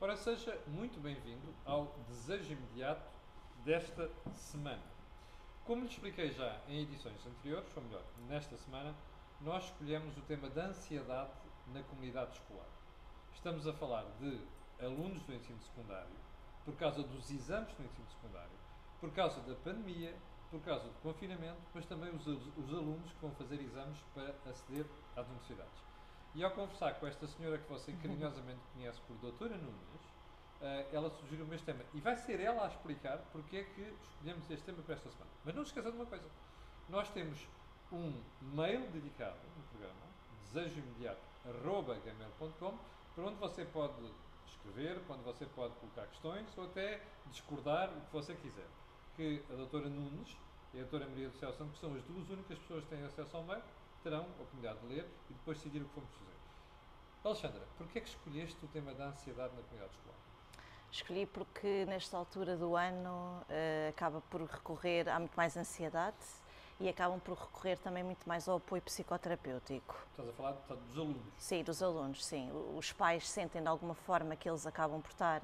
Ora, seja muito bem-vindo ao Desejo Imediato desta semana. Como lhe expliquei já em edições anteriores, ou melhor, nesta semana, nós escolhemos o tema da ansiedade na comunidade escolar. Estamos a falar de alunos do ensino secundário, por causa dos exames no ensino secundário, por causa da pandemia, por causa do confinamento, mas também os, os alunos que vão fazer exames para aceder às universidades. E ao conversar com esta senhora que você carinhosamente conhece por Doutora Nunes, uh, ela sugeriu-me este tema. E vai ser ela a explicar porque é que escolhemos este tema para esta semana. Mas não se esqueça de uma coisa. Nós temos um mail dedicado no programa, desejoimediato.gmail.com, para onde você pode escrever, onde você pode colocar questões ou até discordar o que você quiser. Que a doutora Nunes e a doutora Maria do Céu Santo, que são as duas únicas pessoas que têm acesso ao mail, terão a oportunidade de ler e depois decidir o que vamos fazer. Alexandra, porquê é que escolheste o tema da ansiedade na comunidade escolar? Escolhi porque nesta altura do ano uh, acaba por recorrer, há muito mais ansiedade e acabam por recorrer também muito mais ao apoio psicoterapêutico. Estás a falar dos alunos? Sim, dos alunos, sim. Os pais sentem de alguma forma que eles acabam por estar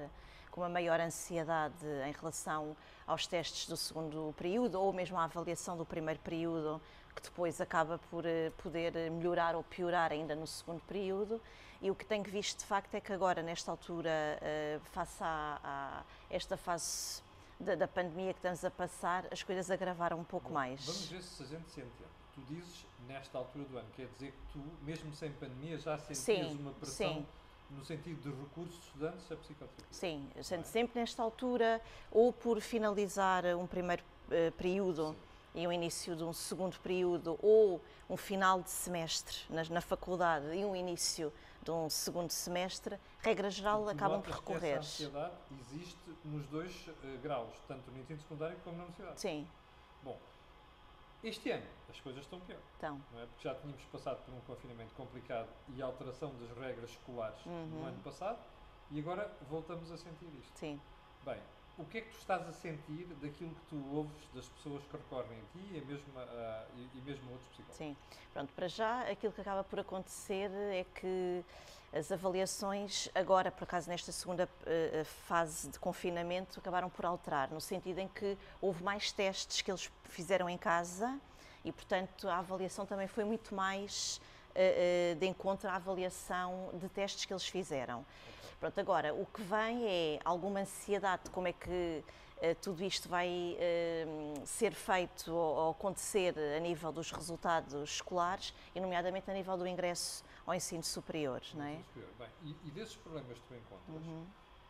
com uma maior ansiedade em relação aos testes do segundo período ou mesmo à avaliação do primeiro período, que depois acaba por eh, poder melhorar ou piorar ainda no segundo período. E o que tenho visto de facto é que agora, nesta altura, eh, face a, a esta fase da, da, pandemia que estamos a passar, as coisas agravaram um pouco Bom, mais. Vamos ver se a gente se entende. Tu dizes nesta altura do ano, quer dizer que tu, mesmo sem pandemia, já sentias sim, uma pressão sim no sentido de recursos estudantes à psicoterapia? Sim, eu sento sempre nesta altura, ou por finalizar um primeiro uh, período Sim. E o início de um segundo período, ou um final de semestre na, na faculdade e um início de um segundo semestre, regra geral, acabam por recorrer. Essa ansiedade existe nos dois uh, graus, tanto no ensino secundário como na universidade. Sim. Bom, este ano as coisas estão pior. Estão. Não é? Porque já tínhamos passado por um confinamento complicado e alteração das regras escolares uhum. no ano passado e agora voltamos a sentir isto. Sim. Bem, o que é que tu estás a sentir daquilo que tu ouves das pessoas que recorrem a ti e mesmo, uh, e, mesmo outros psicólogos? Sim, pronto, para já aquilo que acaba por acontecer é que as avaliações agora, por acaso nesta segunda uh, fase de confinamento, acabaram por alterar, no sentido em que houve mais testes que eles fizeram em casa e, portanto, a avaliação também foi muito mais uh, de encontro à avaliação de testes que eles fizeram. Pronto, agora, o que vem é alguma ansiedade de como é que uh, tudo isto vai uh, ser feito ou, ou, acontecer a nível dos resultados escolares e, nomeadamente, a nível do ingresso ao ensino superior, não é? Superior. Bem, e, e, desses problemas que tu encontras, uhum.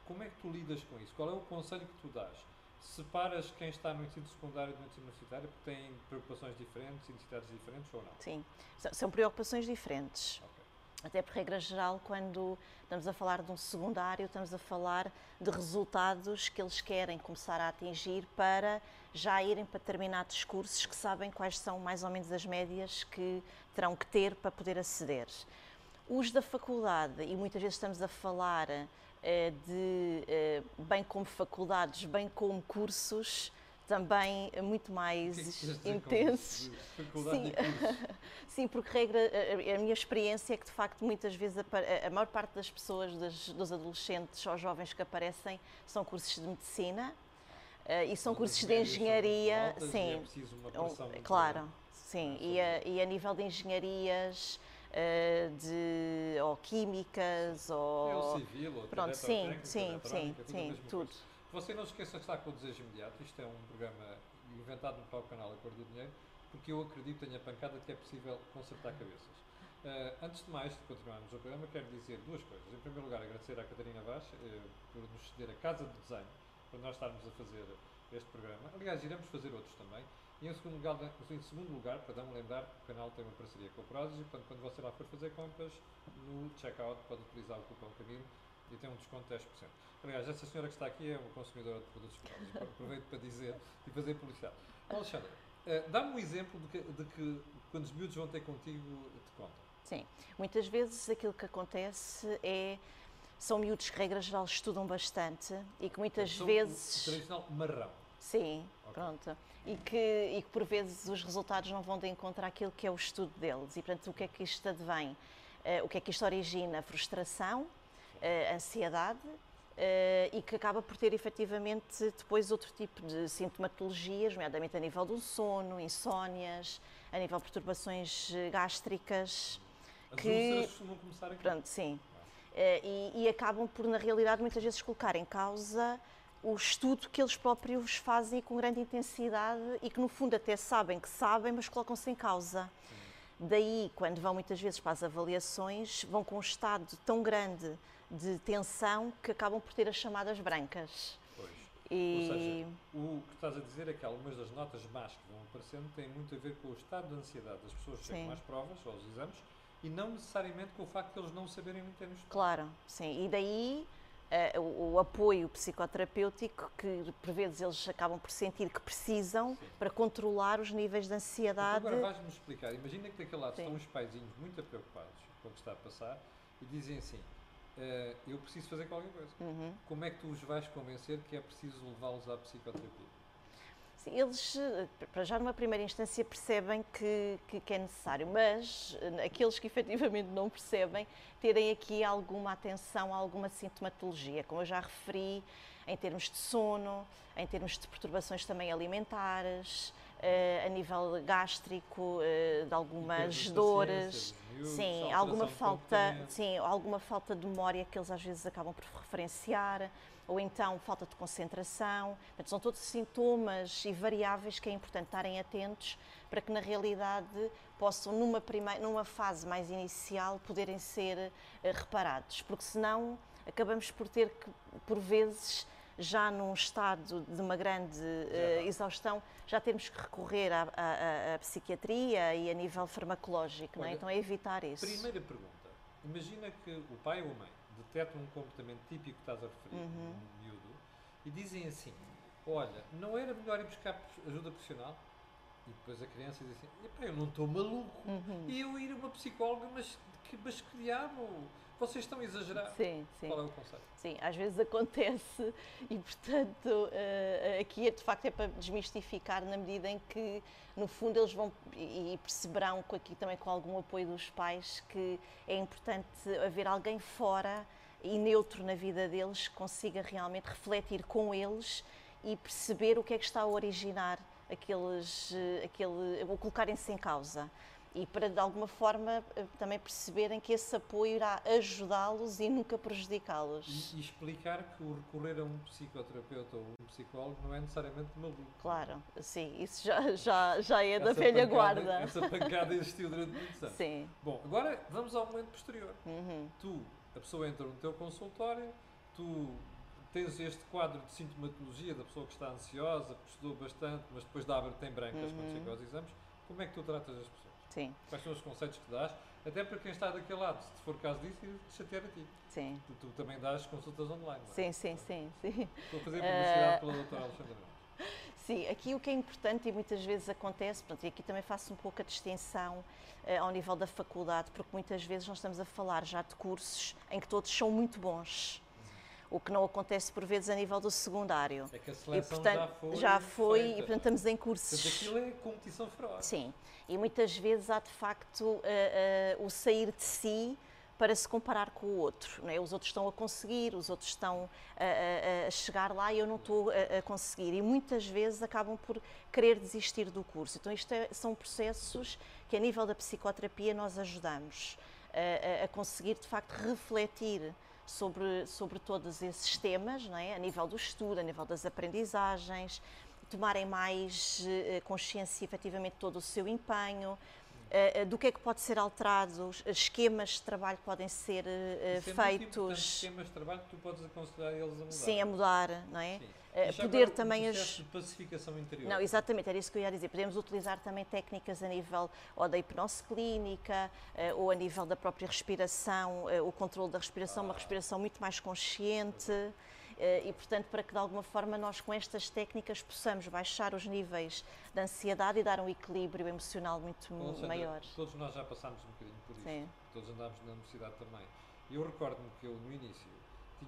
como é que tu lidas com isso? Qual é o conselho que tu dás? Separas quem está no ensino secundário do ensino universitário porque têm preocupações diferentes, necessidades diferentes ou não? Sim, são preocupações diferentes. Okay. Até por regra geral, quando estamos a falar de um secundário, estamos a falar de resultados que eles querem começar a atingir para já irem para determinados cursos que sabem quais são mais ou menos as médias que terão que ter para poder aceder. Os da faculdade, e muitas vezes estamos a falar eh, de, eh, bem como faculdades, bem como cursos, também muito mais que intensos. Sim. Sim, porque regra, a, a, minha experiência é que de facto muitas vezes a, a maior parte das pessoas, das, dos adolescentes ou jovens que aparecem são cursos de medicina uh, e são cursos de engenharia. sim, é preciso uma pressão claro, sim, e a, e a nível de engenharias. Uh, de ou químicas ou, ou civil ou pronto sim sim sim sim tudo você não esqueça de estar com o Desejo Imediato. Isto é um programa inventado no próprio canal A Cor do Dinheiro, porque eu acredito, tenho a pancada, que é possível consertar cabeças. Uh, antes de mais, de continuarmos o programa, quero dizer duas coisas. Em primeiro lugar, agradecer à Catarina Vaz uh, por nos ceder a Casa de Desenho, para nós estarmos a fazer este programa. Aliás, iremos fazer outros também. E em segundo lugar, em segundo lugar perdão, lembrar que o canal tem uma parceria com o Prozis e, portanto, quando você lá for fazer compras, no checkout pode utilizar o cupom Camilo e tem um desconto de 10%. Aliás, essa senhora que está aqui é uma consumidora de produtos escolares. Aproveito para dizer e fazer publicidade. Alexandre, uh, dá-me um exemplo de que, de que, quando os miúdos vão ter contigo te contam. Sim, muitas vezes aquilo que acontece é são miúdos que, regra geral, estudam bastante e que muitas são vezes. O tradicional marrão. Sim, okay. pronto. E que, e que por vezes os resultados não vão de encontrar aquilo que é o estudo deles. E portanto, o que é que isto advém? Uh, o que é que isto origina? Frustração, ansiedade Uh, e que acaba por ter efetivamente depois outro tipo de sintomatologias, nomeadamente a nível do sono, insónias, a nível de perturbações gástricas. As que costumam começar aqui. Pronto, sim. Uh, e, e, acabam por, na realidade, muitas vezes colocar em causa o estudo que eles próprios fazem com grande intensidade e que, no fundo, até sabem que sabem, mas colocam-se em causa. Sim. Daí, quando vão muitas vezes para as avaliações, vão com um estado tão grande de tensão que acabam por ter as chamadas brancas. Pois. E... Ou seja, o que estás a dizer é que algumas das notas más que vão aparecendo têm muito a ver com o estado de ansiedade das pessoas que chegam às provas ou aos exames e não necessariamente com o facto de eles não saberem muito bem estudo. Claro, sim. E daí uh, o, o, apoio psicoterapêutico que por vezes eles acabam por sentir que precisam sim. para controlar os níveis de ansiedade. Então agora vais-me explicar. Imagina que daquele lado sim. estão os paizinhos muito preocupados com o que está a passar e dizem assim uh, eu preciso fazer qualquer coisa. Uhum. Como é que tu os vais convencer que é preciso levá-los à psicoterapia? Sim, eles, eh, para já numa primeira instância, percebem que, que, que, é necessário, mas eh, aqueles que efetivamente não percebem, terem aqui alguma atenção a alguma sintomatologia, como eu já referi, em termos de sono, em termos de perturbações também alimentares, a nível gástrico, uh, de algumas dores, sim, alguma falta, sim, alguma falta de memória que eles às vezes acabam por referenciar, ou então falta de concentração. Portanto, são todos sintomas e variáveis que é importante estarem atentos para que na realidade possam, numa, primeira, numa fase mais inicial, poderem ser uh, reparados, porque senão acabamos por ter que, por vezes, já num estado de uma grande uh, exaustão, já temos que recorrer à, à, à, psiquiatria e a nível farmacológico, Olha, não é? Então é evitar isso. Primeira pergunta. Imagina que o pai ou a mãe detectam um comportamento típico que estás a referir, uhum. um miúdo, e dizem assim, olha, não era melhor ir buscar ajuda profissional? E depois a criança diz assim, eu não estou maluco, uhum. e eu ir a uma psicóloga, mas que, mas que diabo? Vocês estão a exagerar. Sim, sim. Qual é o conceito? Sim, às vezes acontece e, portanto, uh, aqui é, de facto é para desmistificar na medida em que, no fundo, eles vão e perceberão aqui também com algum apoio dos pais que é importante haver alguém fora e neutro na vida deles que consiga realmente refletir com eles e perceber o que é que está a originar aqueles, eh, aquele, ou colocarem-se em causa e para de alguma forma eh, também perceberem que esse apoio irá ajudá-los e nunca prejudicá-los. E, e, explicar que o recorrer a um psicoterapeuta ou um psicólogo não é necessariamente maluco. Claro, sim, isso já, já, já é da velha pancada, guarda. Essa pancada existiu durante muitos anos. Sim. Bom, agora vamos ao momento posterior. Uhum. Tu, a pessoa entra no teu consultório, tu tens este quadro de sintomatologia da pessoa que está ansiosa, que estudou bastante, mas depois dá, tem brancas uhum. quando chega aos exames. Como é que tu tratas as pessoas? Sim. Quais são os conceitos que dás? Até para quem está daquele lado, se for caso disso, ir chatear a ti. Sim. Tu, tu também dás consultas online, não é? Sim, sim, sim. sim. Estou a fazer publicidade uh... pela doutora Alexandra Sim, aqui o que é importante e muitas vezes acontece, pronto, e aqui também faço um pouco a distinção uh, ao nível da faculdade, porque muitas vezes nós estamos a falar já de cursos em que todos são muito bons o que não acontece por vezes a nível do secundário. É que a seleção e, portanto, já foi. Já foi e, portanto, estamos em cursos. Portanto, aquilo é competição feroz. Sim, e muitas vezes há de facto uh, uh, o sair de si para se comparar com o outro. É? Os outros estão a conseguir, os outros estão a, a, a chegar lá e eu não estou a, a, conseguir. E muitas vezes acabam por querer desistir do curso. Então, isto é, são processos que, a nível da psicoterapia, nós ajudamos a, conseguir, de facto, refletir sobre, sobre todos esses temas, não é? a nível do estudo, a nível das aprendizagens, tomarem mais uh, consciência efetivamente de todo o seu empenho, uh, do que é que pode ser alterado, esquemas de trabalho que podem ser uh, feitos. esquemas de trabalho que tu podes aconselhar eles a mudar. Sim, a mudar, não é? Sim. Uh, poder também as de pacificação interior. Não, exatamente, era isso que eu ia dizer. Podemos utilizar também técnicas a nível ou da hipnose clínica uh, ou a nível da própria respiração, uh, o controle da respiração, ah. uma respiração muito mais consciente. E, portanto, para que de alguma forma nós, com estas técnicas, possamos baixar os níveis de ansiedade e dar um equilíbrio emocional muito maior. Todos nós já passámos um bocadinho por isso. Sim. Todos andámos na universidade também. Eu recordo-me que eu, no início,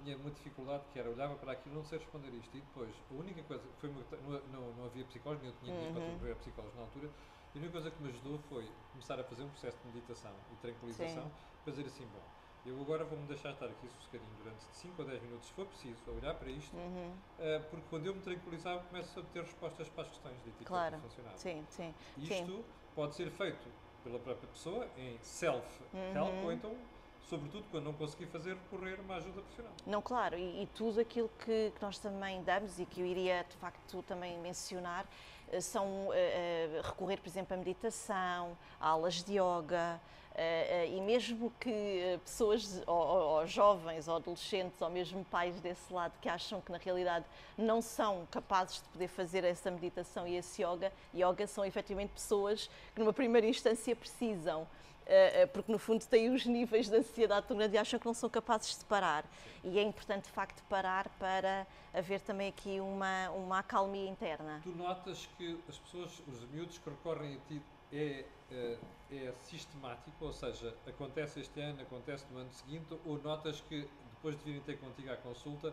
tinha uma dificuldade que era olhava para aquilo não sei responder isto. E depois, a única coisa, foi não, não, não havia psicólogos, eu tinha dinheiro uhum. para psicólogos na altura, e a única coisa que me ajudou foi começar a fazer um processo de meditação e tranquilização, Sim. dizer assim, bom, Eu agora vou-me deixar estar aqui sossegadinho durante 5 ou 10 minutos, se for preciso, a olhar para isto, Uhum. eh, porque quando eu me tranquilizar, começo a ter respostas para as questões de etiqueta Claro. do funcionário. Sim, sim. Isto pode ser feito pela própria pessoa em self-help Uhum. ou então, sobretudo, quando não conseguir fazer, recorrer a uma ajuda profissional. Não, claro, e, e tudo aquilo que, que nós também damos e que eu iria de facto também mencionar eh, são eh, recorrer, por exemplo, à meditação, a aulas de yoga. eh, e mesmo que pessoas, ou- ou jovens, ou adolescentes, ou mesmo pais desse lado que acham que na realidade não são capazes de poder fazer essa meditação e esse yoga, yoga são efetivamente pessoas que numa primeira instância precisam. Uh, uh, porque no fundo têm os níveis de ansiedade tão grande e acham que não são capazes de parar. E é importante de facto parar para haver também aqui uma, uma acalmia interna. Tu notas que as pessoas, os miúdos que recorrem a ti é, eh, é sistemático, ou seja, acontece este ano, acontece no ano seguinte, ou notas que depois de virem ter contigo à consulta,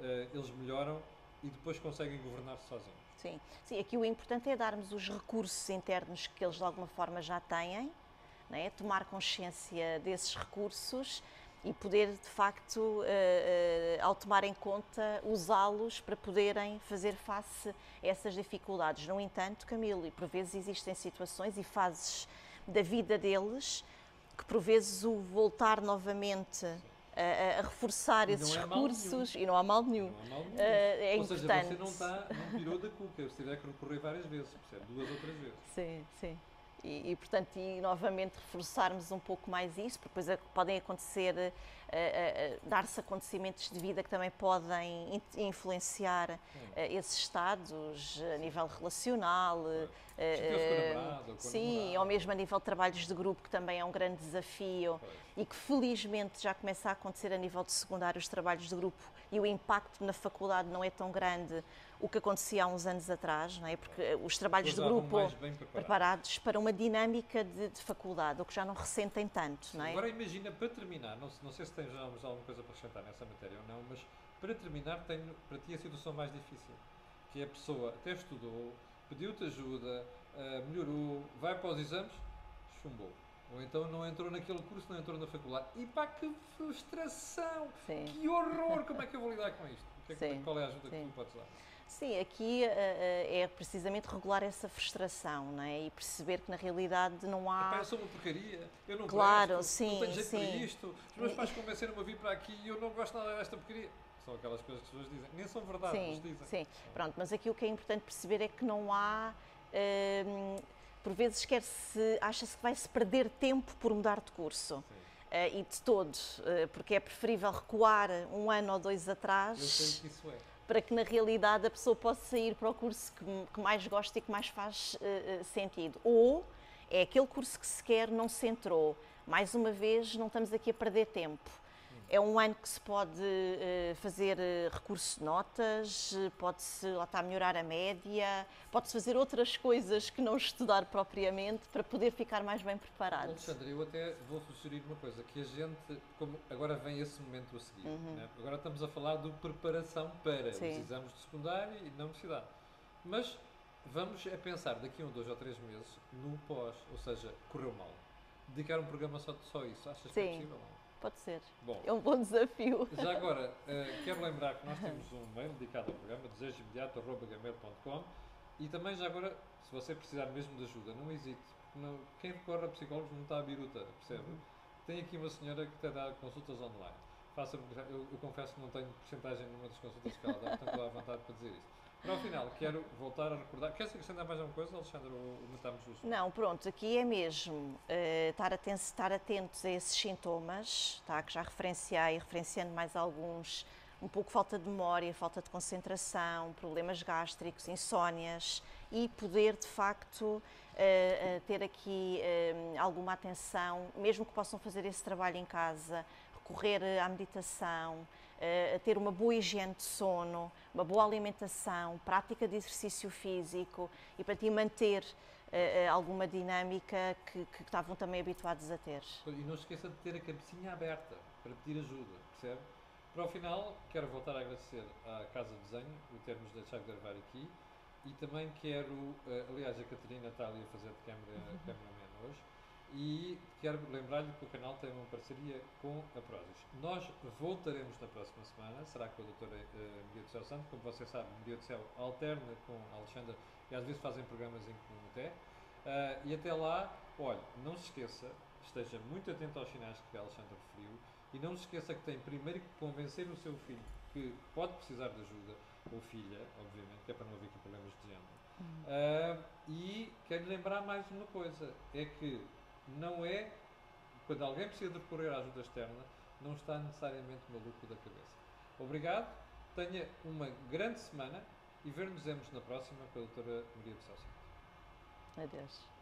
eh, eles melhoram e depois conseguem governar-se sozinhos? Sim. Sim, aqui o importante é darmos os recursos internos que eles de alguma forma já têm, é? tomar consciência desses recursos e poder de facto, eh, eh, ao tomar em conta, usá-los para poderem fazer face a essas dificuldades. No entanto, Camilo, e por vezes existem situações e fases da vida deles que por vezes o voltar novamente a, a- reforçar esses é recursos e não há mal nenhum. Não há mal nenhum. Eh, é ou seja, importante. você não está, não pirou da cuca, você tiver que recorrer várias vezes, percebe? Duas ou três vezes. Sim, sim. E, e, portanto, e novamente reforçarmos um pouco mais isso, porque depois é podem acontecer, dar-se acontecimentos de vida que também podem in- influenciar eh, esses estados a nível relacional. eh, com a eh, namorada ou Sim, mesmo a nível de trabalhos de grupo, que também é um grande desafio Pois. e que felizmente já começa a acontecer a nível de secundário os trabalhos de grupo e o impacto na faculdade não é tão grande o que acontecia há uns anos atrás, não é? Porque eh, os trabalhos de grupo preparadas. preparados para uma dinâmica de, de faculdade, o que já não ressentem tanto, não é? Agora imagina, para terminar, não, não sei se tens alguma coisa para acrescentar nessa matéria ou não, mas para terminar tenho para ti a situação mais difícil, que é a pessoa até estudou, pediu-te ajuda, ah, melhorou, vai para os exames, chumbou. Ou então não entrou naquele curso, não entrou na faculdade. E pá, que frustração! Sim. Que horror! Como é que eu vou lidar com isto? Que é que- qual é a ajuda que sim. tu podes dar? Sim, aqui eh, eh, é precisamente regular essa frustração, não é? E perceber que na realidade não há. eu sou uma porcaria, eu não Claro, presto, sim, não tenho jeito para sim. isto, os meus pais convenceram-me a vir para aqui e eu não gosto nada desta porcaria. São aquelas coisas que as pessoas dizem. Nem são verdade, mas Sim, dizem. sim. Pronto, mas aqui o que é importante perceber é que não há. hum, por vezes quer-se, acha-se que vai-se perder tempo por mudar de curso. Sim. Eh, e de todo, eh, porque é preferível recuar um ano ou dois Eu atrás sei que isso é. Para que na realidade a pessoa possa sair para o curso que, que mais gosta e que mais faz eh, sentido. Ou é aquele curso que se quer, não se entrou. Mais uma vez, não estamos aqui a perder tempo. É um ano que se pode eh, fazer eh, recurso de notas, pode-se lá está, melhorar a média, pode-se fazer outras coisas que não estudar propriamente para poder ficar mais bem preparado. Alexandre, eu até vou sugerir uma coisa, que a gente, como agora vem esse momento a seguir, né? agora estamos a falar de preparação para os Uhum. Sim. exames de secundário e na universidade. Mas vamos a pensar daqui a um, dois ou três meses no pós, ou seja, correu mal. Dedicar um programa só, só isso, achas que é Sim. possível? Não? Pode ser. Bom, É um bom desafio. Já agora, eh, quero lembrar que nós temos um mail dedicado ao programa, desejoimediato.gmail.com e também já agora, se você precisar mesmo de ajuda, não hesite. não- quem recorre a psicólogos não está à biruta, percebe? Tem aqui uma senhora que te dá consultas online. Faça eu, eu confesso que não tenho porcentagem numa das consultas que ela dá, portanto estou à vontade para dizer isso. Para o final, quero voltar a recordar. Queres acrescentar mais alguma coisa, Alexandre, ou matamos o assunto? Não, pronto, aqui é mesmo eh, estar, aten estar atentos a esses sintomas, tá, que já referenciei, referenciando mais alguns, um pouco falta de memória, falta de concentração, problemas gástricos, insónias e poder de facto eh, eh, ter aqui eh, alguma atenção, mesmo que possam fazer esse trabalho em casa, recorrer à meditação, eh, a ter uma boa higiene de sono, uma boa alimentação, prática de exercício físico e para ti manter eh, alguma dinâmica que, que estavam também habituados a ter. E não se esqueça de ter a cabecinha aberta para pedir ajuda, percebe? Para o final, quero voltar a agradecer à Casa de Desenho o termos deixado de gravar aqui e também quero, aliás, a Catarina está ali a fazer de câmera, cameraman hoje, e quero lembrar-lhe que o canal tem uma parceria com a Prozis. Nós voltaremos na próxima semana, será com a doutora uh, Maria do Céu Santo, como você sabe, Maria do Céu alterna com a Alexandra e às vezes fazem programas em comum até. Uh, e até lá, olha, não se esqueça, esteja muito atento aos sinais que a Alexandra referiu e não se esqueça que tem primeiro que convencer o seu filho que pode precisar de ajuda, ou filha, obviamente, que é para não haver aqui problemas de género. Uh, e quero lembrar mais uma coisa: é que não é, quando alguém precisa de recorrer à ajuda externa, não está necessariamente maluco da cabeça. Obrigado, tenha uma grande semana e ver-nos na próxima com a doutora Maria de Celso. Adeus.